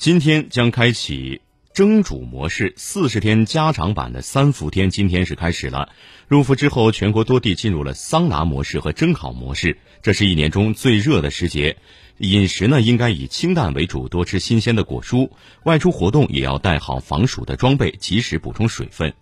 今天将开启蒸煮模式四十天加长版的三伏天今天是开始了。入伏之后全国多地进入了桑拿模式和蒸烤模式这是一年中最热的时节。饮食呢应该以清淡为主多吃新鲜的果蔬外出活动也要带好防暑的装备及时补充水分。